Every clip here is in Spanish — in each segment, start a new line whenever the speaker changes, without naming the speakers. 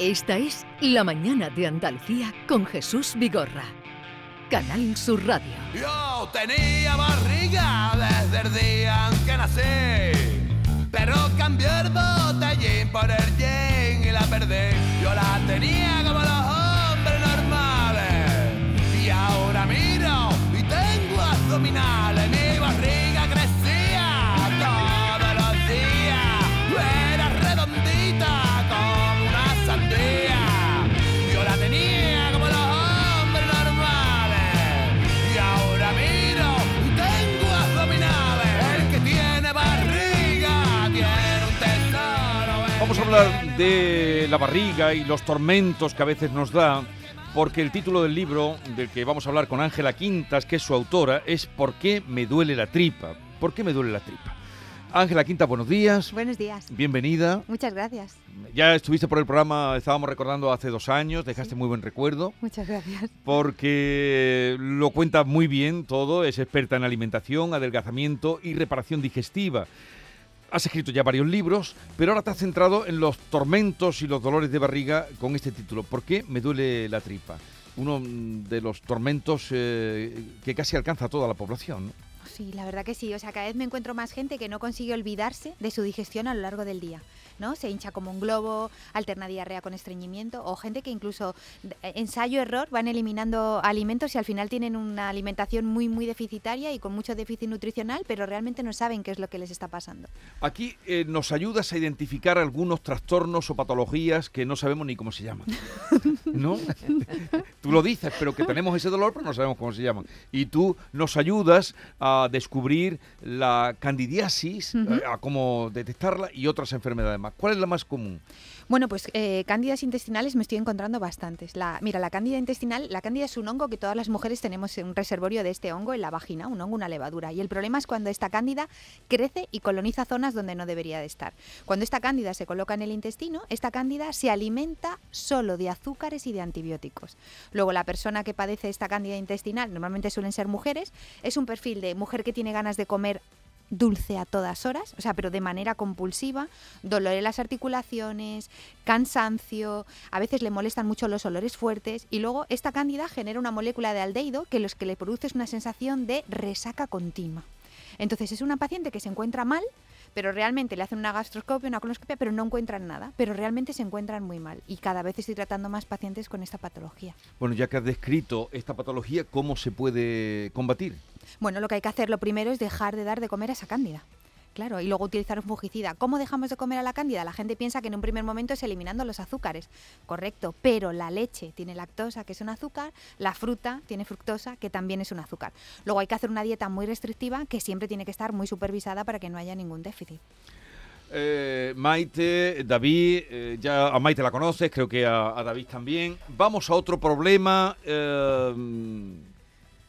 Esta es La Mañana de Andalucía con Jesús Vigorra. Canal Sur Radio.
Yo tenía barriga desde el día en que nací. Pero cambié el botellín por el yen y la perdí. Yo la tenía como los hombres normales. Y ahora miro y tengo abdominales.
Hablar de la barriga y los tormentos que a veces nos da, porque el título del libro del que vamos a hablar con Ángela Quintas, que es su autora, es ¿Por qué me duele la tripa? ¿Por qué me duele la tripa? Ángela Quintas, buenos días.
Buenos días.
Bienvenida.
Muchas gracias.
Ya estuviste por el programa, estábamos recordando hace dos años, dejaste muy buen recuerdo,
Muchas gracias.
porque lo cuenta muy bien todo, es experta en alimentación, adelgazamiento y reparación digestiva. Has escrito ya varios libros, pero ahora te has centrado en los tormentos y los dolores de barriga con este título. ¿Por qué me duele la tripa? Uno mm, de los tormentos eh, que casi alcanza a toda la población. ¿no?
Sí, la verdad que sí. O sea, cada vez me encuentro más gente que no consigue olvidarse de su digestión a lo largo del día. ¿No? Se hincha como un globo, alterna diarrea con estreñimiento, o gente que incluso de- ensayo-error van eliminando alimentos y al final tienen una alimentación muy, muy deficitaria y con mucho déficit nutricional, pero realmente no saben qué es lo que les está pasando.
Aquí eh, nos ayudas a identificar algunos trastornos o patologías que no sabemos ni cómo se llaman. ¿No? tú lo dices, pero que tenemos ese dolor, pero no sabemos cómo se llaman. Y tú nos ayudas a descubrir la candidiasis,
Ujú.
eh, a cómo detectarla y otras enfermedades ¿Cuál es la más común?
Bueno, pues eh, cándidas intestinales me estoy encontrando bastantes. La, mira, la cándida intestinal, la cándida es un hongo que todas las mujeres tenemos un reservorio de este hongo en la vagina, un hongo, una levadura. Y el problema es cuando esta cándida crece y coloniza zonas donde no debería de estar. Cuando esta cándida se coloca en el intestino, esta cándida se alimenta solo de azúcares y de antibióticos. Luego, la persona que padece esta cándida intestinal, normalmente suelen ser mujeres, es un perfil de mujer que tiene ganas de comer dulce a todas horas, o sea, pero de manera compulsiva, dolor en las articulaciones, cansancio, a veces le molestan mucho los olores fuertes y luego esta cándida genera una molécula de aldehído que los que le produce es una sensación de resaca continua. Entonces es una paciente que se encuentra mal, pero realmente le hacen una gastroscopia, una colonoscopia, pero no encuentran nada, pero realmente se encuentran muy mal y cada vez estoy tratando más pacientes con esta patología.
Bueno, ya que has descrito esta patología, ¿cómo se puede combatir?
Bueno, lo que hay que hacer lo primero es dejar de dar de comer a esa cándida. Claro, y luego utilizar un fungicida. ¿Cómo dejamos de comer a la cándida? La gente piensa que en un primer momento es eliminando los azúcares. Correcto, pero la leche tiene lactosa, que es un azúcar, la fruta tiene fructosa, que también es un azúcar. Luego hay que hacer una dieta muy restrictiva que siempre tiene que estar muy supervisada para que no haya ningún déficit.
Eh, Maite, David, eh, ya a Maite la conoces, creo que a, David también. Vamos a otro problema, eh,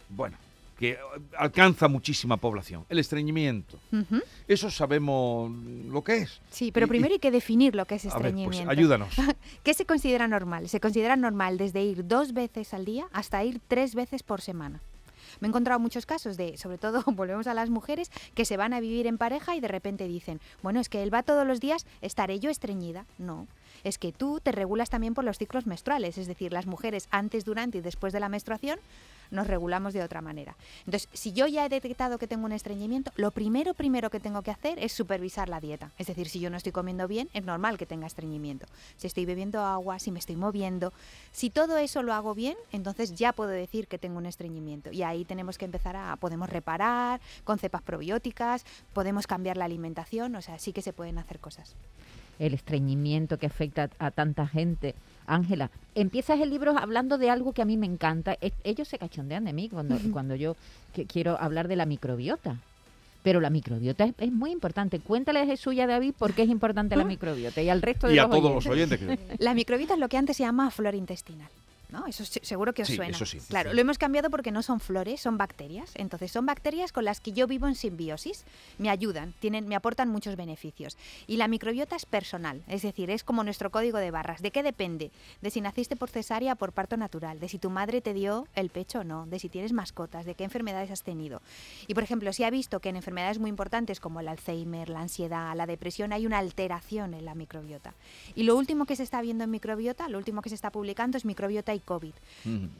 bueno, que alcanza muchísima población, el estreñimiento. Eso sabemos lo que es.
Sí, pero
Y-
primero hay que definir lo que es
A ver, pues
estreñimiento.
ayúdanos.
¿Qué se considera normal? Se considera normal desde ir dos veces al día hasta ir tres veces por semana. Me he encontrado muchos casos de, sobre todo, volvemos a las mujeres, que se van a vivir en pareja y de repente dicen, bueno, es que él va todos los días, ¿estaré yo estreñida? No. Es que tú te regulas también por los ciclos menstruales, es decir, las mujeres antes, durante y después de la menstruación nos regulamos de otra manera. Entonces, si yo ya he detectado que tengo un estreñimiento, lo primero, primero que tengo que hacer es supervisar la dieta. Es decir, si yo no estoy comiendo bien, es normal que tenga estreñimiento. Si estoy bebiendo agua, si me estoy moviendo, si todo eso lo hago bien, entonces ya puedo decir que tengo un estreñimiento. Y ahí tenemos que empezar a, podemos reparar con cepas probióticas, podemos cambiar la alimentación, o sea, sí que se pueden hacer cosas.
El estreñimiento que afecta a tanta gente. Ángela, empiezas el libro hablando de algo que a mí me encanta. Es- Ellos se cachondean de mí cuando, cuando yo que- quiero hablar de la microbiota. Pero la microbiota es, es muy importante. Cuéntale a Jesús y a David por qué es importante la microbiota y al resto de
Y a
los
todos los
oyentes.
oyentes. que-
La microbiota es lo que antes se llamaba flora intestinal. ¿No? Eso se- seguro que os
Sí,
suena.
eso sí.
Claro, lo hemos cambiado porque no son flores, son bacterias. Entonces, son bacterias con las que yo vivo en simbiosis. Me ayudan, tienen, me aportan muchos beneficios. Y la microbiota es personal, es decir, es como nuestro código de barras. ¿De qué depende? De si naciste por cesárea o por parto natural, de si tu madre te dio el pecho o no, de si tienes mascotas, de qué enfermedades has tenido. Y, por ejemplo, si ha visto que en enfermedades muy importantes como el Alzheimer, la ansiedad, la depresión, hay una alteración en la microbiota. Y lo último que se está viendo en microbiota, lo último que se está publicando es microbiota y COVID.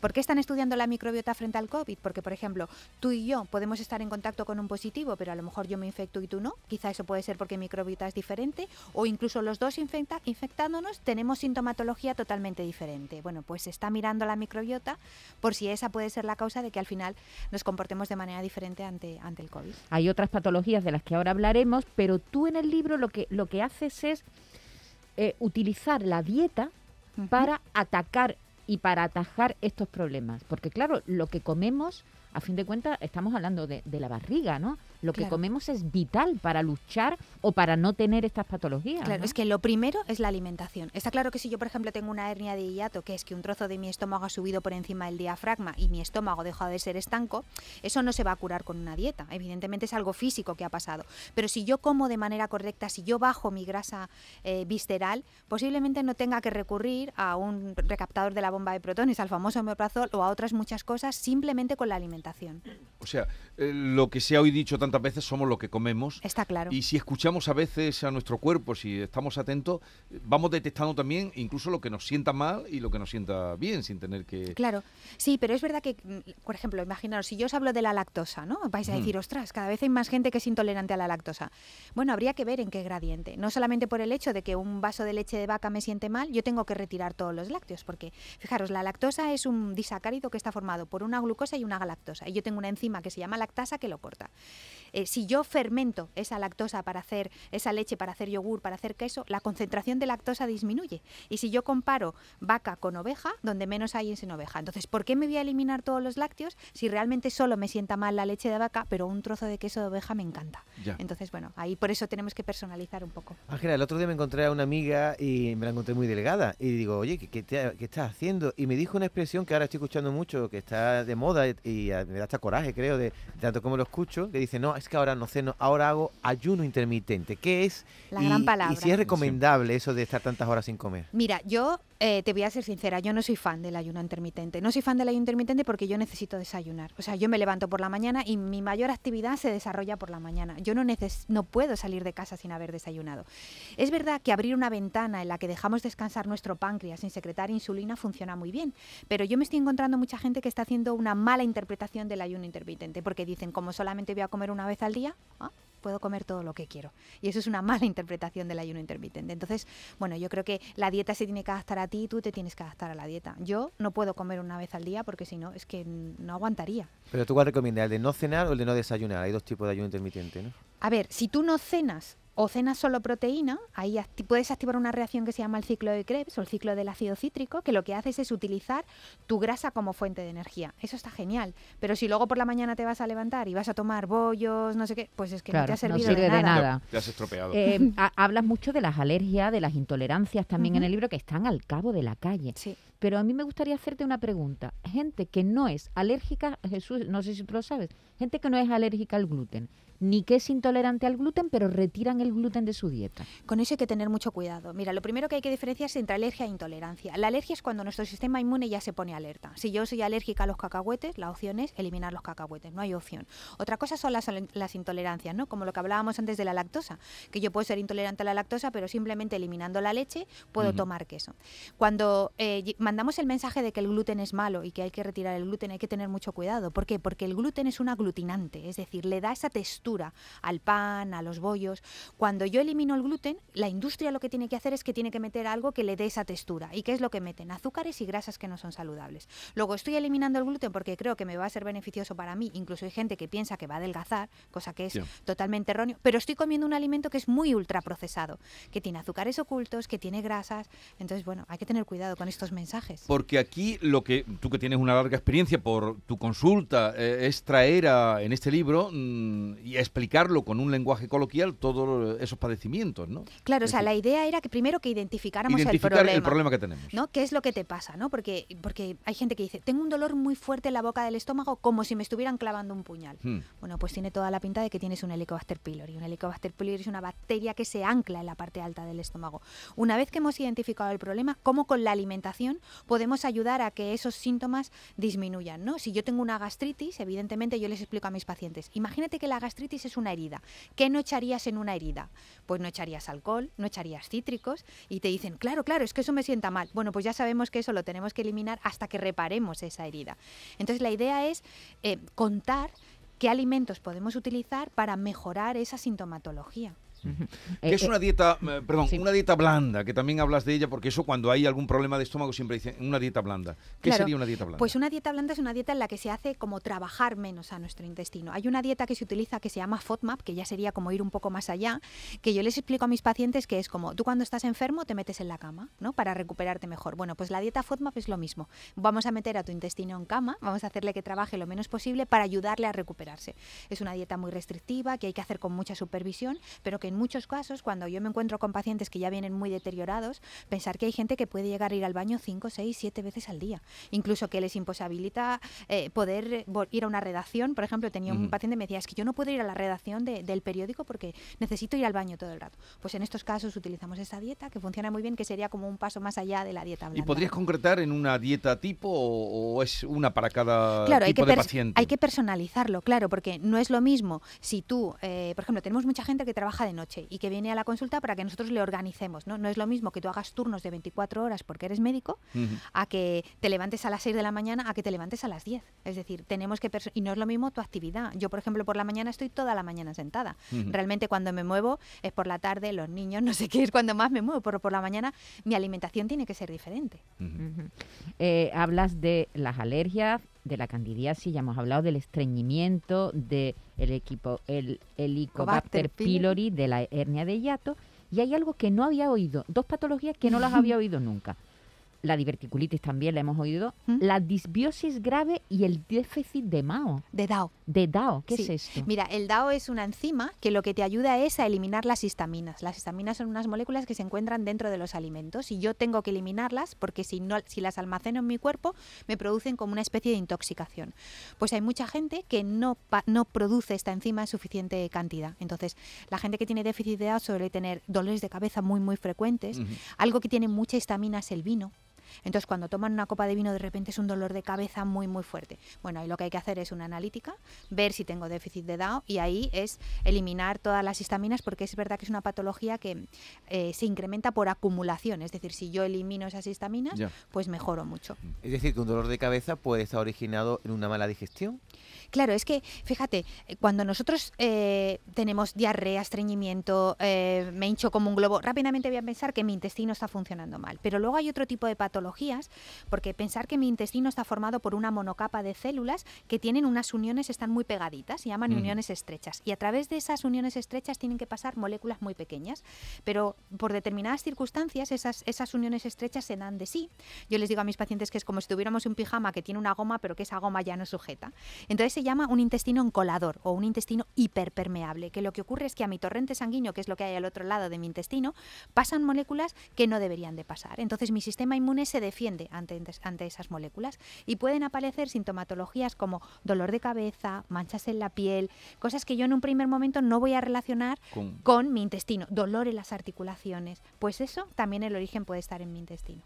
¿Por qué están estudiando la microbiota frente al COVID? Porque, por ejemplo, tú y yo podemos estar en contacto con un positivo, pero a lo mejor yo me infecto y tú no. Quizá eso puede ser porque mi microbiota es diferente. O incluso los dos infecta- infectándonos tenemos sintomatología totalmente diferente. Bueno, pues se está mirando la microbiota por si esa puede ser la causa de que al final nos comportemos de manera diferente ante, ante el COVID.
Hay otras patologías de las que ahora hablaremos, pero tú en el libro lo que, lo que haces es eh, utilizar la dieta para atacar y para atajar estos problemas. Porque claro, lo que comemos, a fin de cuentas, estamos hablando de, la barriga, ¿no? Lo que comemos es vital para luchar o para no tener estas patologías.
Claro,
¿no?
es que lo primero es la alimentación. Está claro que si yo, por ejemplo, tengo una hernia de hiato, que es que un trozo de mi estómago ha subido por encima del diafragma y mi estómago deja de ser estanco, eso no se va a curar con una dieta. Evidentemente es algo físico que ha pasado. Pero si yo como de manera correcta, si yo bajo mi grasa eh, visceral, posiblemente no tenga que recurrir a un recaptador de la bomba de protones, al famoso omeprazol o a otras muchas cosas simplemente con la alimentación.
O sea, eh, lo que se ha hoy dicho tantas veces somos lo que comemos.
Está claro.
Y si escuchamos a veces a nuestro cuerpo, si estamos atentos, vamos detectando también incluso lo que nos sienta mal y lo que nos sienta bien, sin tener que...
Claro, sí, pero es verdad que, mm, por ejemplo, imaginaros, si yo os hablo de la lactosa, ¿no? Vais a decir, ostras, cada vez hay más gente que es intolerante a la lactosa. Bueno, habría que ver en qué gradiente. No solamente por el hecho de que un vaso de leche de vaca me siente mal, yo tengo que retirar todos los lácteos, porque, fijaros, la lactosa es un disacárido que está formado por una glucosa y una galactosa. Y yo tengo una enzima que se llama lactasa que lo corta. Eh, si yo fermento esa lactosa para hacer esa leche, para hacer yogur, para hacer queso, la concentración de lactosa disminuye. Y si yo comparo vaca con oveja, donde menos hay es en oveja. Entonces, ¿por qué me voy a eliminar todos los lácteos si realmente solo me sienta mal la leche de vaca, pero un trozo de queso de oveja me encanta?
Ya.
Entonces, bueno, ahí por eso tenemos que personalizar un poco.
Ángela, el otro día me encontré a una amiga y me la encontré muy delgada. Y digo, oye, ¿qué, qué te- qué estás haciendo? Y me dijo una expresión que ahora estoy escuchando mucho, que está de moda y, y, me da hasta coraje, creo, de tanto como lo escucho, que dice, no, es que ahora no ceno, ahora hago ayuno intermitente. ¿Qué es?
La
y,
gran palabra.
Y si es recomendable eso de estar tantas horas sin comer.
Mira, yo eh, te voy a ser sincera, yo no soy fan del ayuno intermitente. No soy fan del ayuno intermitente porque yo necesito desayunar. O sea, yo me levanto por la mañana y mi mayor actividad se desarrolla por la mañana. Yo no, neces no puedo salir de casa sin haber desayunado. Es verdad que abrir una ventana en la que dejamos descansar nuestro páncreas sin secretar insulina funciona muy bien, pero yo me estoy encontrando mucha gente que está haciendo una mala interpretación del ayuno intermitente porque dicen, como solamente voy a comer una vez al día, ah, puedo comer todo lo que quiero. Y eso es una mala interpretación del ayuno intermitente. Entonces, bueno, yo creo que la dieta se tiene que adaptar a ti y tú te tienes que adaptar a la dieta. Yo no puedo comer una vez al día porque si no, es que no aguantaría.
Pero tú cuál recomiendas, el de no cenar o el de no desayunar. Hay dos tipos de ayuno intermitente, ¿no?
A ver, si tú no cenas o cenas solo proteína, ahí acti- puedes activar una reacción que se llama el ciclo de Krebs o el ciclo del ácido cítrico, que lo que haces es utilizar tu grasa como fuente de energía. Eso está genial. Pero si luego por la mañana te vas a levantar y vas a tomar bollos, no sé qué, pues es que no te ha
no
servido
sirve
de
de
nada.
nada.
Te has estropeado.
Eh, ha- hablas mucho de las alergias, de las intolerancias también en el libro que están al cabo de la calle.
Sí.
Pero a mí me gustaría hacerte una pregunta. Gente que no es alérgica, Jesús, no sé si tú lo sabes, gente que no es alérgica al gluten, ni que es intolerante al gluten, pero retiran el gluten de su dieta.
Con eso hay que tener mucho cuidado. Mira, lo primero que hay que diferenciar es entre alergia e intolerancia. La alergia es cuando nuestro sistema inmune ya se pone alerta. Si yo soy alérgica a los cacahuetes, la opción es eliminar los cacahuetes, no hay opción. Otra cosa son las, las intolerancias, ¿no? Como lo que hablábamos antes de la lactosa, que yo puedo ser intolerante a la lactosa, pero simplemente eliminando la leche puedo tomar queso. Cuando eh, mandamos el mensaje de que el gluten es malo y que hay que retirar el gluten, hay que tener mucho cuidado. ¿Por qué? Porque el gluten es un aglutinante, es decir, le da esa textura al pan, a los bollos. Cuando yo elimino el gluten, la industria lo que tiene que hacer es que tiene que meter algo que le dé esa textura. ¿Y qué es lo que meten? Azúcares y grasas que no son saludables. Luego estoy eliminando el gluten porque creo que me va a ser beneficioso para mí. Incluso hay gente que piensa que va a adelgazar, cosa que es
Ya.
totalmente erróneo. Pero estoy comiendo un alimento que es muy ultraprocesado, que tiene azúcares ocultos, que tiene grasas. Entonces, bueno, hay que tener cuidado con estos mensajes.
Porque aquí lo que tú que tienes una larga experiencia por tu consulta eh, es traer a- en este libro mm, y y explicarlo con un lenguaje coloquial todos esos padecimientos, ¿no?
Claro, o sea,
decir,
la idea era que primero que identificáramos
identificar
el problema.
el problema que tenemos.
¿no? ¿Qué es lo que te pasa? ¿no? Porque, porque hay gente que dice, tengo un dolor muy fuerte en la boca del estómago como si me estuvieran clavando un puñal.
Hmm.
Bueno, pues tiene toda la pinta de que tienes un Helicobacter pylori. Un Helicobacter pylori es una bacteria que se ancla en la parte alta del estómago. Una vez que hemos identificado el problema, ¿cómo con la alimentación podemos ayudar a que esos síntomas disminuyan? ¿no? Si yo tengo una gastritis, evidentemente yo les explico a mis pacientes, imagínate que la gastritis es una herida. ¿Qué no echarías en una herida? Pues no echarías alcohol, no echarías cítricos y te dicen, claro, claro, es que eso me sienta mal. Bueno, pues ya sabemos que eso lo tenemos que eliminar hasta que reparemos esa herida. Entonces la idea es eh, contar qué alimentos podemos utilizar para mejorar esa sintomatología.
Que
Eh,
es
eh,
una dieta, eh, perdón,
sí.
una dieta blanda, que también hablas de ella, porque eso cuando hay algún problema de estómago siempre dicen una dieta blanda. ¿Qué
Claro,
sería una dieta blanda?
Pues una dieta blanda es una dieta en la que se hace como trabajar menos a nuestro intestino. Hay una dieta que se utiliza que se llama FODMAP, que ya sería como ir un poco más allá, que yo les explico a mis pacientes que es como tú cuando estás enfermo te metes en la cama, ¿no? Para recuperarte mejor. Bueno, pues la dieta FODMAP es lo mismo. Vamos a meter a tu intestino en cama, vamos a hacerle que trabaje lo menos posible para ayudarle a recuperarse. Es una dieta muy restrictiva, que hay que hacer con mucha supervisión, pero que en muchos casos, cuando yo me encuentro con pacientes que ya vienen muy deteriorados, pensar que hay gente que puede llegar a ir al baño 5, 6, 7 veces al día. Incluso que les imposibilita eh, poder ir a una redacción. Por ejemplo, tenía un paciente que me decía, es que yo no puedo ir a la redacción de- del periódico porque necesito ir al baño todo el rato. Pues en estos casos utilizamos esa dieta que funciona muy bien, que sería como un paso más allá de la dieta
¿Y
blanda.
podrías concretar en una dieta tipo o, o es una para cada
Claro, hay
tipo
que,
de paciente?
hay que personalizarlo, claro, porque no es lo mismo si tú, eh, por ejemplo, tenemos mucha gente que trabaja de noche y que viene a la consulta para que nosotros le organicemos, ¿no? No es lo mismo que tú hagas turnos de 24 horas porque eres médico a que te levantes a las 6 de la mañana a que te levantes a las 10. Es decir, tenemos que... Y no es lo mismo tu actividad. Yo, por ejemplo, por la mañana estoy toda la mañana sentada. Realmente cuando me muevo es por la tarde, los niños, no sé qué es cuando más me muevo, pero por la mañana mi alimentación tiene que ser diferente.
Eh, hablas de las alergias, de la candidiasis, ya hemos hablado del estreñimiento, del equipo, el Helicobacter
pylori,
de la hernia de hiato, y hay algo que no había oído, dos patologías que no las había oído nunca. La diverticulitis también la hemos oído,
¿Mm?
la disbiosis grave y el déficit de Mao,
De DAO.
de DAO, ¿qué
Sí.
es esto?
Mira, el DAO es una enzima que lo que te ayuda es a eliminar las histaminas. Las histaminas son unas moléculas que se encuentran dentro de los alimentos y yo tengo que eliminarlas porque si no si las almaceno en mi cuerpo me producen como una especie de intoxicación. Pues hay mucha gente que no no produce esta enzima en suficiente cantidad. Entonces, la gente que tiene déficit de DAO suele tener dolores de cabeza muy muy frecuentes. Algo que tiene mucha histamina es el vino. Entonces, cuando toman una copa de vino, de repente es un dolor de cabeza muy, muy fuerte. Bueno, ahí lo que hay que hacer es una analítica, ver si tengo déficit de DAO y ahí es eliminar todas las histaminas porque es verdad que es una patología que eh, se incrementa por acumulación. Es decir, si yo elimino esas histaminas,
Ya.
pues mejoro mucho.
Es decir, que un dolor de cabeza puede estar originado en una mala digestión.
Claro, es que, fíjate, eh, cuando nosotros eh, tenemos diarrea, estreñimiento, eh, me hincho como un globo, rápidamente voy a pensar que mi intestino está funcionando mal. Pero luego hay otro tipo de patologías, porque pensar que mi intestino está formado por una monocapa de células que tienen unas uniones, están muy pegaditas, se llaman
Ujú.
uniones estrechas. Y a través de esas uniones estrechas tienen que pasar moléculas muy pequeñas. Pero por determinadas circunstancias, esas, esas uniones estrechas se dan de sí. Yo les digo a mis pacientes que es como si tuviéramos un pijama que tiene una goma, pero que esa goma ya no sujeta. Entonces se llama un intestino encolador o un intestino hiperpermeable, que lo que ocurre es que a mi torrente sanguíneo, que es lo que hay al otro lado de mi intestino, pasan moléculas que no deberían de pasar. Entonces mi sistema inmune se defiende ante, ante esas moléculas y pueden aparecer sintomatologías como dolor de cabeza, manchas en la piel, cosas que yo en un primer momento no voy a relacionar
Con-
con mi intestino, dolor en las articulaciones. Pues eso también el origen puede estar en mi intestino.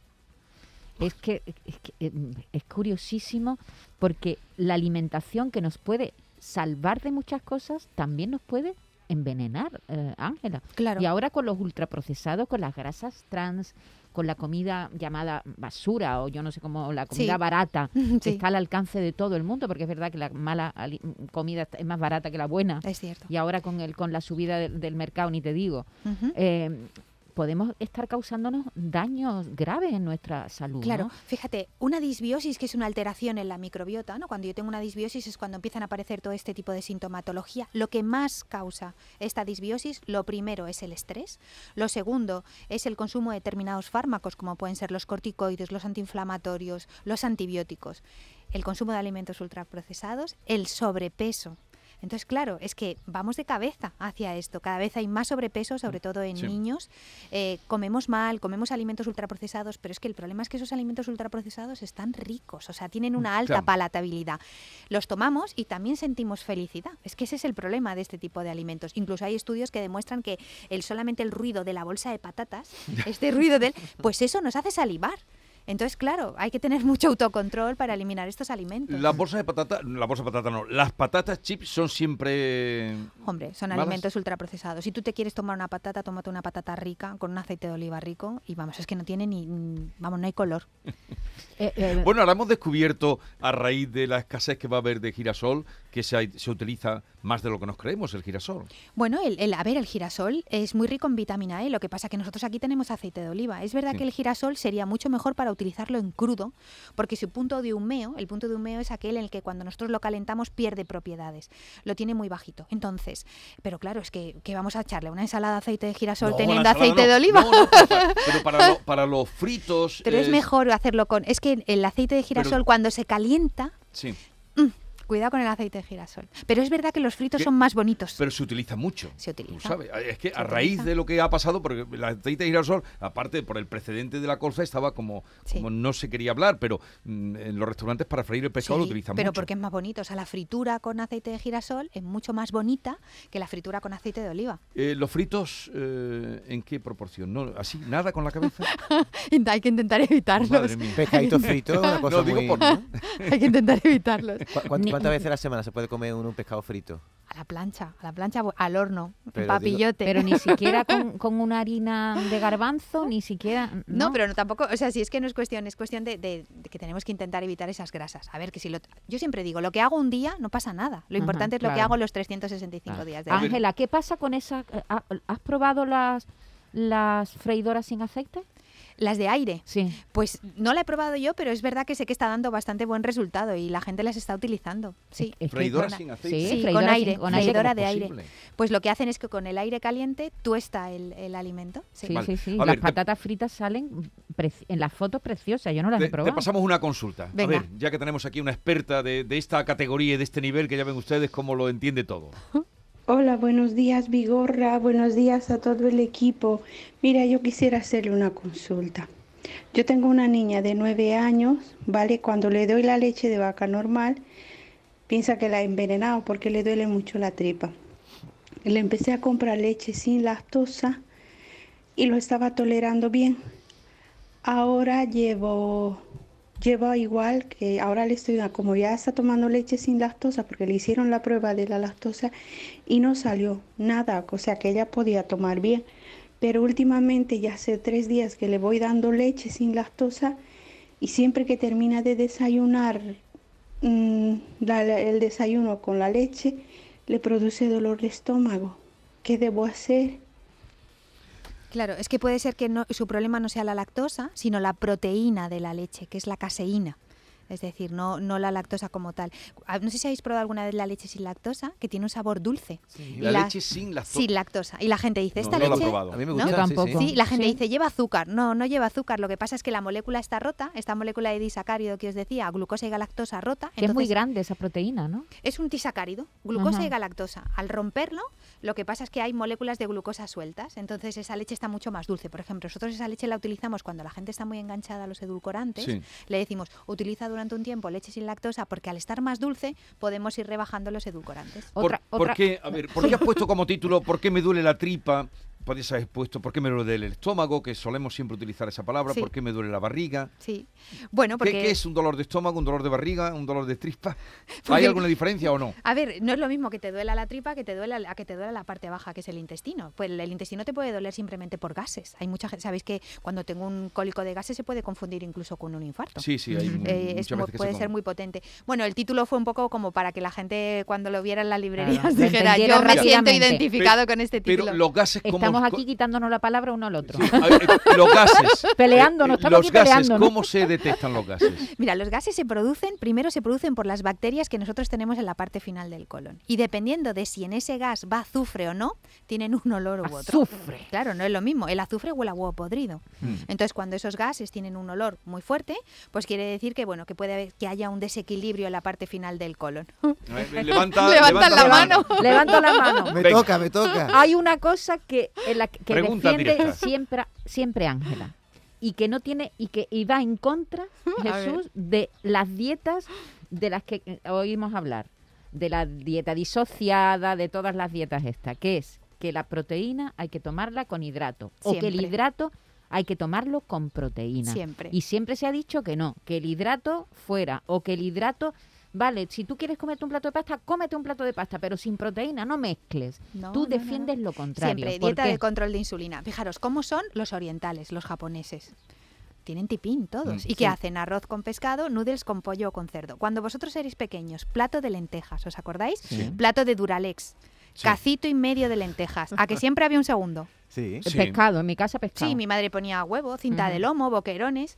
Es que, es, que, eh, es curiosísimo porque la alimentación que nos puede salvar de muchas cosas también nos puede envenenar, eh, Ángela.
Claro.
Y ahora con los ultraprocesados, con las grasas trans, con la comida llamada basura o yo no sé cómo, la comida
Sí.
barata, que está al alcance de todo el mundo, porque es verdad que la mala comida es más barata que la buena.
Es cierto.
Y ahora con, el, con la subida del, del mercado, ni te digo, eh, podemos estar causándonos daños graves en nuestra salud.
Claro,
¿no?
fíjate, una disbiosis que es una alteración en la microbiota, ¿no? Cuando yo tengo una disbiosis es cuando empiezan a aparecer todo este tipo de sintomatología. Lo que más causa esta disbiosis, lo primero es el estrés, lo segundo es el consumo de determinados fármacos como pueden ser los corticoides, los antiinflamatorios, los antibióticos, el consumo de alimentos ultraprocesados, el sobrepeso. Entonces, claro, es que vamos de cabeza hacia esto. Cada vez hay más sobrepeso, sobre todo en
Sí.
niños. Eh, comemos mal, comemos alimentos ultraprocesados, pero es que el problema es que esos alimentos ultraprocesados están ricos, o sea, tienen una alta
Claro.
palatabilidad. Los tomamos y también sentimos felicidad. Es que ese es el problema de este tipo de alimentos. Incluso hay estudios que demuestran que el solamente el ruido de la bolsa de patatas, este ruido del, pues eso nos hace salivar. Entonces, claro, hay que tener mucho autocontrol para eliminar estos alimentos.
Las bolsas de patata, la bolsa de patata no, las patatas chips son siempre...
Hombre, son
¿Malas?
alimentos ultraprocesados. Si tú te quieres tomar una patata, tómate una patata rica con un aceite de oliva rico y vamos, es que no tiene ni, vamos, no hay color.
Eh, eh,
Bueno, ahora hemos descubierto, a raíz de la escasez que va a haber de girasol, que se, se utiliza más de lo que nos creemos el girasol.
Bueno, el, el- a ver, el girasol es muy rico en vitamina E, lo que pasa que nosotros aquí tenemos aceite de oliva. Es verdad
Sí.
que el girasol sería mucho mejor para utilizarlo en crudo, porque su punto de humeo, el punto de humeo es aquel en el que cuando nosotros lo calentamos pierde propiedades, lo tiene muy bajito. Entonces, pero claro, es que, que vamos a echarle una ensalada de aceite de girasol
No,
teniendo aceite
no.
de oliva.
No, no, pero para, pero para lo- para los fritos...
Pero es mejor hacerlo con... Es que el aceite de girasol cuando se calienta,
Sí,
cuidado con el aceite de girasol. Pero es verdad que los fritos
¿Qué?
son más bonitos.
pero se utiliza mucho.
Se
tú
utiliza.
sabes. Es que
Se
a raíz
utiliza.
de lo que ha pasado, porque el aceite de girasol, aparte por el precedente de la colza, estaba como,
Sí.
como no se quería hablar, pero mm, en los restaurantes para freír el pescado lo utilizan
pero
mucho.
porque es más bonito. O sea, la fritura con aceite de girasol es mucho más bonita que la fritura con aceite de oliva.
Eh, ¿Los fritos eh, en qué proporción? ¿No? ¿Así? ¿Nada con la cabeza?
Hay que intentar evitarlos.
Madre mía.
Pescadito frito es una cosa
No, digo
muy...
por-.
Hay que intentar evitarlos.
¿Cu- cuán-
Ni-
¿Cuántas veces a la semana se puede comer uno un pescado frito?
A la plancha, a la plancha, al horno, un
Pero digo-
papillote.
pero ni siquiera con, con una harina de garbanzo, ni siquiera...
No, pero no tampoco, o sea, si es que no es cuestión, es cuestión de, de- de que tenemos que intentar evitar esas grasas. A ver, que si lo, yo siempre digo, lo que hago un día no pasa nada. Lo
Ajá,
importante es lo que hago los 365
Claro.
días año.
Ángela, ¿qué pasa con esa... eh, ha- ¿Has probado las, las freidoras sin aceite?
Las de aire,
Sí.
pues no la he probado yo, pero es verdad que sé que está dando bastante buen resultado y la gente las está utilizando. Sí.
Es que
Freidora
con-
sin aceite.
Sí,
Sí, con aire,
sin- con aire.
freidora
¿Cómo
de aire. Pues lo que hacen es que con el aire caliente tuesta el, el alimento. Sí.
Sí,
Vale.
sí, Las
ver, te-
patatas fritas salen en las fotos preciosas. Yo no las
Te,
he
te
probado.
pasamos una consulta.
Venga.
A ver, ya que tenemos aquí una experta de, de esta categoría y de este nivel, que ya ven ustedes cómo lo entiende todo.
Hola, buenos días Vigorra, buenos días a todo el equipo. Mira, yo quisiera hacerle una consulta. Yo tengo una niña de nueve años, ¿vale? Cuando le doy la leche de vaca normal, piensa que la he envenenado porque le duele mucho la tripa. Le empecé a comprar leche sin lactosa y lo estaba tolerando bien. Ahora llevo, llevo igual que ahora le estoy, como ya está tomando leche sin lactosa porque le hicieron la prueba de la lactosa y no salió nada, o sea que ella podía tomar bien. Pero últimamente ya hace tres días que le voy dando leche sin lactosa y siempre que termina de desayunar mm, el desayuno con la leche le produce dolor de estómago. ¿Qué debo hacer?
Claro, es que puede ser que no- su problema no sea la lactosa, sino la proteína de la leche, que es la caseína. Es decir, no, no la lactosa como tal. Ah, No sé si habéis probado alguna vez la leche sin lactosa, que tiene un sabor dulce. Y
La leche sin lactosa.
Sin lactosa. Y la gente dice,
No,
esta
no la he
leche...
probado.
A mí me
¿No?
gusta.
Yo
sí, sí.
tampoco.
Sí, la gente
Sí.
dice, lleva azúcar. No, no lleva azúcar. Lo que pasa es que la molécula está rota, esta molécula de disacárido que os decía, glucosa y galactosa rota.
Que es muy grande esa proteína, ¿no?
Es un disacárido, glucosa
Ajá.
y galactosa. Al romperlo, lo que pasa es que hay moléculas de glucosa sueltas, entonces esa leche está mucho más dulce. Por ejemplo, nosotros esa leche la utilizamos cuando la gente está muy enganchada a los edulcorantes.
Sí.
Le decimos, utiliza durante un tiempo leche sin lactosa porque al estar más dulce podemos ir rebajando los edulcorantes.
¿Por,
Otra-
por
otra-
qué, a ver, ¿por qué has puesto como título ¿Por qué me duele la tripa? Podrías haber puesto ¿Por qué me duele el estómago? Que solemos siempre utilizar esa palabra.
Sí.
¿Por qué me duele la barriga?
Sí. Bueno,
¿Qué,
porque...
qué es un dolor de estómago, un dolor de barriga, un dolor de tripa? ¿Hay
Porque-
alguna diferencia o no?
A ver, no es lo mismo que te duela la tripa que te duela a que te duela la parte baja, que es el intestino. Pues el intestino te puede doler simplemente por gases. Hay mucha gente, sabéis que cuando tengo un cólico de gases se puede confundir incluso con un infarto.
Sí, sí, hay.
Eh,
muchas
es mu-
veces que
puede
se
ser muy potente. Bueno, el título fue un poco como para que la gente cuando lo viera en las librerías
Claro,
dijera, yo me siento
rápidamente".
identificado con este
Pero
título.
los gases, ¿cómo
Estamos aquí quitándonos la palabra uno al otro.
Sí, eh, los gases.
Peleándonos,
Eh,
estamos
los
aquí
gases,
peleándonos.
¿cómo se detectan los gases?
Mira, los gases se producen, primero se producen por las bacterias que nosotros tenemos en la parte final del colon. Y dependiendo de si en ese gas va azufre o no, tienen un olor u otro.
Azufre.
Claro, no es lo mismo. El azufre huele a huevo podrido.
Mm.
Entonces, cuando esos gases tienen un olor muy fuerte, pues quiere decir que bueno, que puede haber, que haya un desequilibrio en la parte final del colon.
Levanta,
Levantan la mano.
Levanto la mano.
Me
Venga.
toca, me toca.
Hay una cosa que, en la que
Pregunta
defiende
directa.
siempre, siempre Ángela y que no tiene y que y va en contra Jesús de las dietas de las que eh, oímos hablar, de la dieta disociada, de todas las dietas estas, que es que la proteína hay que tomarla con hidrato o que el hidrato hay que tomarlo con proteína.
Siempre.
Y siempre se ha dicho que no, que el hidrato fuera o que el hidrato Vale, si tú quieres comerte un plato de pasta, cómete un plato de pasta, pero sin proteína, no mezcles.
No,
tú
no, no, no.
defiendes lo contrario.
Siempre,
¿Por
dieta
qué?
de control de insulina. Fijaros, ¿cómo son los orientales, los japoneses? Tienen tipín todos.
Mm,
¿Y qué
sí.
hacen? Arroz con pescado, noodles con pollo o con cerdo. Cuando vosotros erais pequeños, plato de lentejas, ¿os acordáis?
Sí.
Plato de Duralex.
Sí.
Cacito y medio de lentejas. ¿A que siempre había un segundo?
Sí.
El
Sí.
Pescado, en mi casa pescado.
Sí, mi madre ponía huevo, cinta de lomo, boquerones.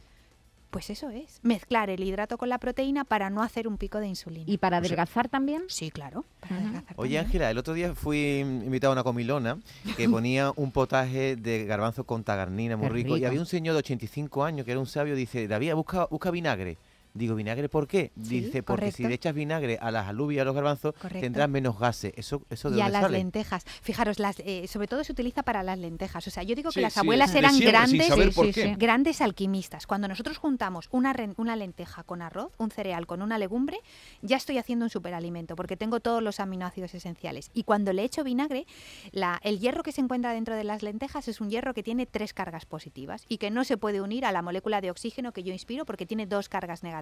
Pues eso es, mezclar el hidrato con la proteína para no hacer un pico de insulina.
¿Y para
O sea-
adelgazar también?
Sí, claro. para adelgazar
Oye. Ángela, el otro día fui invitado a una comilona que ponía un potaje de garbanzo con tagarnina muy
Qué
rico. Y
rico.
había un señor de 85 años que era un sabio, dice, David, busca, busca vinagre. Digo, ¿vinagre por qué?
Sí,
Dice, porque si le echas vinagre a las alubias y a los garbanzos,
Correcto.
tendrás menos gases. ¿Eso, eso de
y a las
sale?
lentejas. Fijaros, las, eh, sobre todo se utiliza para las lentejas. O sea, yo digo
Sí,
que las
sí,
abuelas eran
siempre,
grandes, grandes alquimistas. Cuando nosotros juntamos una, una lenteja con arroz, un cereal con una legumbre, ya estoy haciendo un superalimento porque tengo todos los aminoácidos esenciales. Y cuando le echo vinagre, la- el hierro que se encuentra dentro de las lentejas es un hierro que tiene tres cargas positivas y que no se puede unir a la molécula de oxígeno que yo inspiro porque tiene dos cargas negativas.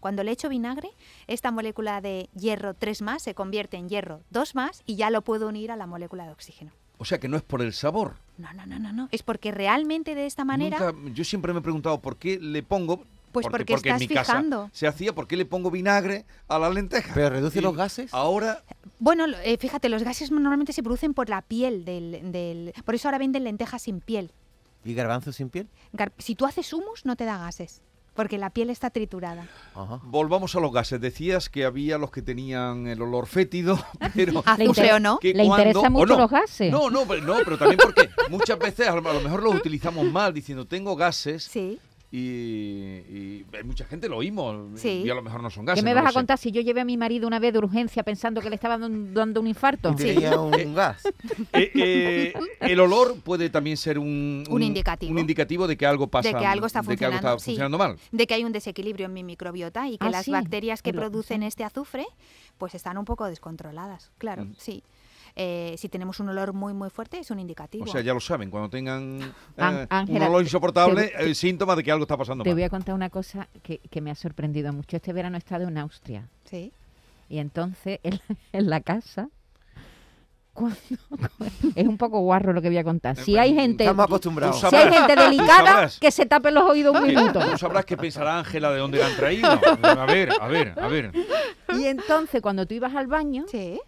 Cuando le echo vinagre, esta molécula de hierro 3 más se convierte en hierro 2 más y ya lo puedo unir a la molécula de oxígeno.
O sea que no es por el sabor.
No, no, no, no, no. Es porque realmente de esta manera,
Nunca- yo siempre me he preguntado por qué le pongo.
Pues porque
en
estás
mi casa
fijando.
se hacía, ¿por qué le pongo vinagre a la lenteja?
¿Pero reduce
Y
los gases?
Ahora,
bueno, eh, fíjate, los gases normalmente se producen por la piel del, del- Por eso ahora venden lentejas sin piel.
¿Y garbanzo sin piel?
Gar- Si tú haces humus, no te da gases, porque la piel está triturada.
Ajá.
volvamos a los gases. Decías que había los que tenían el olor fétido, pero...
Inter-
o no.
que
¿Le interesa
cuando- o
mucho
no.
los gases?
No, no, pero, no, pero también porque muchas veces a lo mejor los utilizamos mal, diciendo tengo gases
Sí.
Y, y hay mucha gente lo oímos
Sí.
y a lo mejor no son gases.
¿Qué me
no
vas a
sé.
contar si yo llevé a mi marido una vez de urgencia pensando que le estaba dan- dando un infarto?
Y tenía un gas.
Eh, eh, el olor puede también ser un,
Un indicativo.
un indicativo de que algo pasa,
De que algo está
de que algo
funcionando,
está
sí.
funcionando mal.
De que hay un desequilibrio en mi microbiota y que
Ah,
las
sí,
bacterias que producen
sí.
este azufre, pues están un poco descontroladas. Claro,
Mm.
sí. Eh, si tenemos un olor muy, muy fuerte, es un indicativo.
O sea, ya lo saben, cuando tengan eh, un olor
te-
insoportable,
te-
eh, síntoma de que algo está pasando
Te
mal.
voy a contar una cosa que, que me ha sorprendido mucho. Este verano he estado en Austria
Sí.
y entonces en, en la casa cuando, es un poco guarro lo que voy a contar. Si hay gente,
Estamos acostumbrados.
si hay gente delicada, que se tape los oídos un minuto.
Tú sabrás qué pensará Ángela de dónde la han traído. A ver, a ver, a ver.
Y entonces cuando tú ibas al baño
Sí.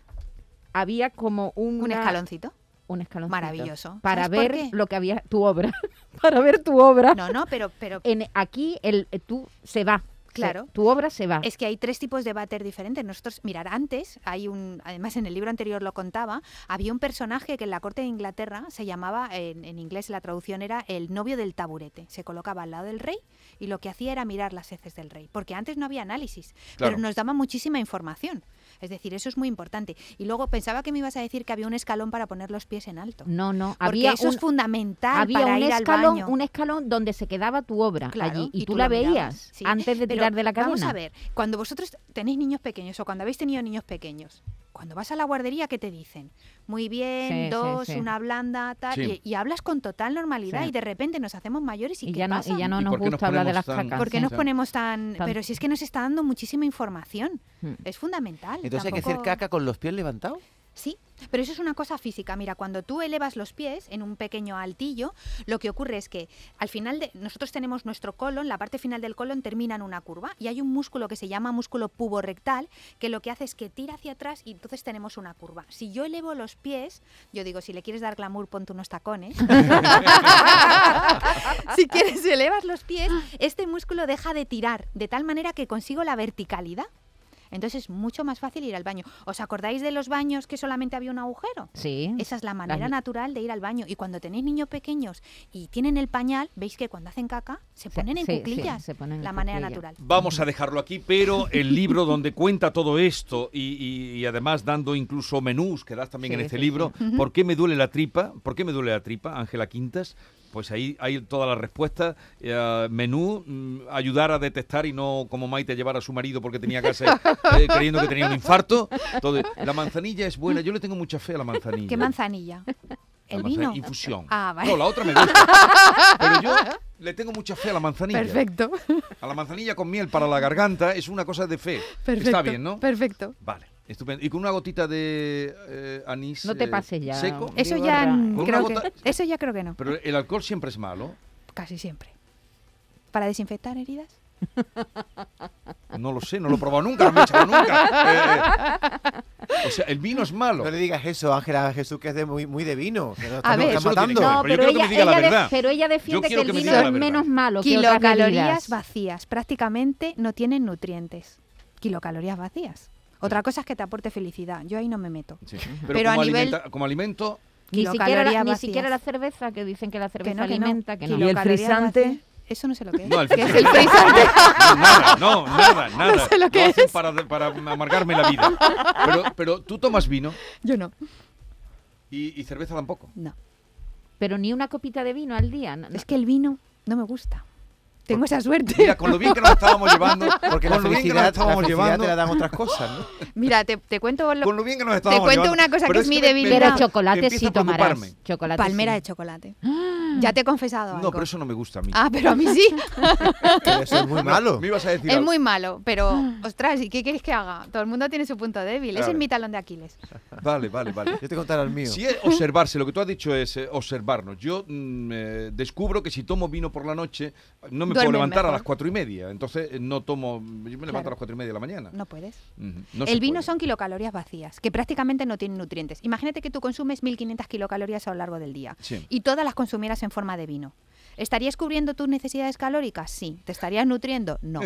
Había como un,
Un escaloncito.
un escaloncito
Maravilloso.
para
¿Sabes por
ver lo que había tu obra, para ver tu obra.
No, no, pero, pero
En aquí el eh, tú se va.
Claro.
tu obra se va.
Es que hay tres tipos de váter diferentes. Nosotros, mirar, antes hay un, además en el libro anterior lo contaba, había un personaje que en la corte de Inglaterra se llamaba, en, en inglés la traducción era el novio del taburete. Se colocaba al lado del rey y lo que hacía era mirar las heces del rey, porque antes no había análisis,
Claro.
pero nos daba muchísima información. Es decir, eso es muy importante. Y luego pensaba que me ibas a decir que había un escalón para poner los pies en alto.
no, no,
Porque
había
eso
un,
es fundamental
había
para
un
ir
escalón,
al baño.
un escalón donde se quedaba tu obra
Claro,
allí y,
y
tú,
tú
la veías
sí.
antes de
Pero
tirar de la cadena.
Vamos a ver, cuando vosotros tenéis niños pequeños o cuando habéis tenido niños pequeños, cuando vas a la guardería, ¿qué te dicen? Muy bien,
Sí,
dos,
sí.
una blanda, tal,
Sí.
y, y hablas con total normalidad
Sí.
y de repente nos hacemos mayores y,
Y
¿qué
ya no,
pasa?
y ya no
¿Y
nos gusta hablar de las
tan-
cacas.
¿Por qué
sí.
nos ponemos tan...?
Tan-
Pero si es que nos está dando muchísima información.
Mm.
Es fundamental.
Entonces hay que hacer caca con los pies levantados.
Sí, pero eso es una cosa física. Mira, cuando tú elevas los pies en un pequeño altillo, lo que ocurre es que al final de nosotros tenemos nuestro colon, la parte final del colon termina en una curva y hay un músculo que se llama músculo puborectal que lo que hace es que tira hacia atrás y entonces tenemos una curva. Si yo elevo los pies, yo digo, si le quieres dar glamour, ponte unos tacones. si quieres elevas los pies, este músculo deja de tirar de tal manera que consigo la verticalidad. Entonces es mucho más fácil ir al baño. ¿Os acordáis de los baños que solamente había un agujero?
Sí.
Esa es la manera
Las-
natural de ir al baño. Y cuando tenéis niños pequeños y tienen el pañal, veis que cuando hacen caca se ponen en
sí, sí,
cuclillas.
se ponen en
la manera natural.
Vamos a dejarlo aquí, pero el libro donde cuenta todo esto y, y- y además dando incluso menús que das también
Sí,
en este
sí,
libro, ¿por qué me duele la tripa? ¿Por qué me duele la tripa, Ángela Quintas? Pues ahí hay todas las respuestas. Eh, menú, mm, ayudar a detectar y no como Maite llevar a su marido porque tenía cáncer eh, creyendo que tenía un infarto. La manzanilla es buena, yo le tengo mucha fe a la manzanilla.
¿Qué manzanilla?
La
¿El
manzanilla,
vino?
Infusión.
Ah, vale.
No, la otra me gusta. Pero yo le tengo mucha fe a la manzanilla.
Perfecto.
A la manzanilla con miel para la garganta es una cosa de fe.
Perfecto.
Está bien, ¿no?
Perfecto.
Vale, estupendo. Y con una gotita de eh, anís
No te
eh,
pases ya.
seco.
Eso ya creo que eso ya creo que no.
Pero el alcohol siempre es malo.
Casi siempre. Para desinfectar heridas.
No lo sé, no lo he probado nunca, no me he echado nunca. Eh, o sea, el vino es malo.
No le digas eso, Ángela, a Jesús, que es de muy, muy de vino.
A ver.
matando.
No,
pero yo que
ella,
me diga la
ella de-
verdad.
pero ella defiende que el
que me
vino es menos malo que otras
Kilocalorías vacías. Prácticamente no tienen nutrientes. Kilocalorías vacías. Otra cosa es que te aporte felicidad. Yo ahí no me meto.
Sí, Pero,
Pero a
como,
nivel-
alimenta- como alimento,
Ni siquiera, la, ni siquiera la cerveza, que dicen que la cerveza
no, que no.
alimenta, que no.
¿Y el frisante?
vacías. Eso no sé lo que es.
No, el
¿Qué es
frisante.
el frisante?
nada, no, nada, nada.
sé lo que
hacen
es.
para, para amargarme la vida. Pero, pero tú tomas vino
Yo no.
y, y cerveza tampoco.
No.
Pero ni una copita de vino al día. no-
Es que el vino no me gusta. Tengo esa suerte.
Mira, con lo bien que nos estábamos llevando,
Porque la
con lo bien que nos
la
estábamos
felicidad
llevando,
te la dan otras cosas, ¿no?
Mira, te, te cuento lo-
con lo bien que nos estábamos
cuento
llevando.
una cosa que es mi
me- me-
debilidad.
Pero chocolate sí tomarás. Chocolate
palmera
sí.
de chocolate. Ya te he confesado algo.
No, pero eso no me gusta a mí.
Ah, pero a mí sí.
Eso es muy malo.
Me ibas a decir
es
algo.
muy malo, pero ostras, ¿y qué quieres que haga? Todo el mundo tiene su punto débil. Ese es mi talón de Aquiles.
Vale, vale, vale.
Yo te contaré el mío.
Si es observarse, lo que tú has dicho es eh, observarnos. Yo mm, eh, descubro que si tomo vino por la noche, no me puedo levantar a las cuatro y media. Entonces eh, no tomo, yo me levanto
Claro.
a las cuatro y media de la mañana.
No puedes.
No
el vino
puede.
son kilocalorías vacías, que prácticamente no tienen nutrientes. Imagínate que tú consumes 1500 kilocalorías a lo largo del día
Sí.
y todas las consumieras en forma de vino. ¿Estarías cubriendo tus necesidades calóricas? Sí. ¿Te estarías nutriendo? No.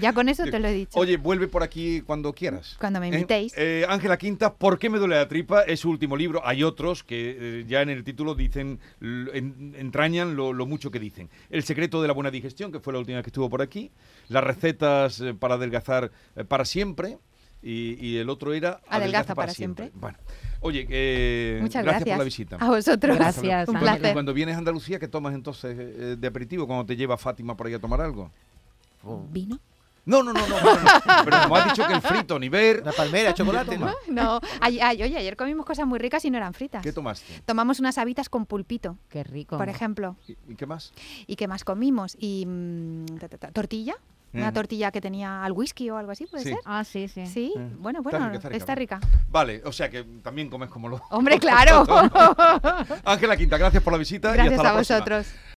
Ya con eso te lo he dicho.
Oye, vuelve por aquí cuando quieras.
Cuando me
¿Eh?
invitéis.
Eh, Ángela Quinta, ¿por qué me duele la tripa? Es su último libro. Hay otros que eh, ya en el título dicen, en- entrañan lo, lo mucho que dicen. El secreto de la buena digestión, que fue la última vez que estuvo por aquí. Las recetas para adelgazar para siempre. Y, y el otro era
Adelgaza para siempre.
Bueno, oye, eh,
Muchas
gracias,
gracias.
por la visita.
A vosotros.
Gracias,
Un placer.
Cuando vienes a Andalucía, ¿qué tomas entonces eh, de aperitivo cuando te lleva Fátima por ahí a tomar algo?
¿Vino?
No, no, no, no, no, no. Pero como has dicho que el frito, ni ver.
Una palmera, chocolate, ¿no?
No. Ay, ay, oye, ayer comimos cosas muy ricas y no eran fritas.
¿Qué tomaste?
Tomamos unas habitas con pulpito,
Qué rico.
por ejemplo.
¿Y, y qué más?
¿Y qué más comimos? Y mm, ta, ta, ta, tortilla. Una
Ujú.
tortilla que tenía al whisky o algo así, ¿puede
Sí.
ser?
Ah, sí, sí.
Sí,
Eh.
bueno,
Está
bueno,
rica, está rica,
está
¿no?
rica.
Vale, o sea que también comes como lo.
Hombre, claro.
Ángela Quinta, gracias por la visita y
Gracias
hasta la
a
próxima.
vosotros.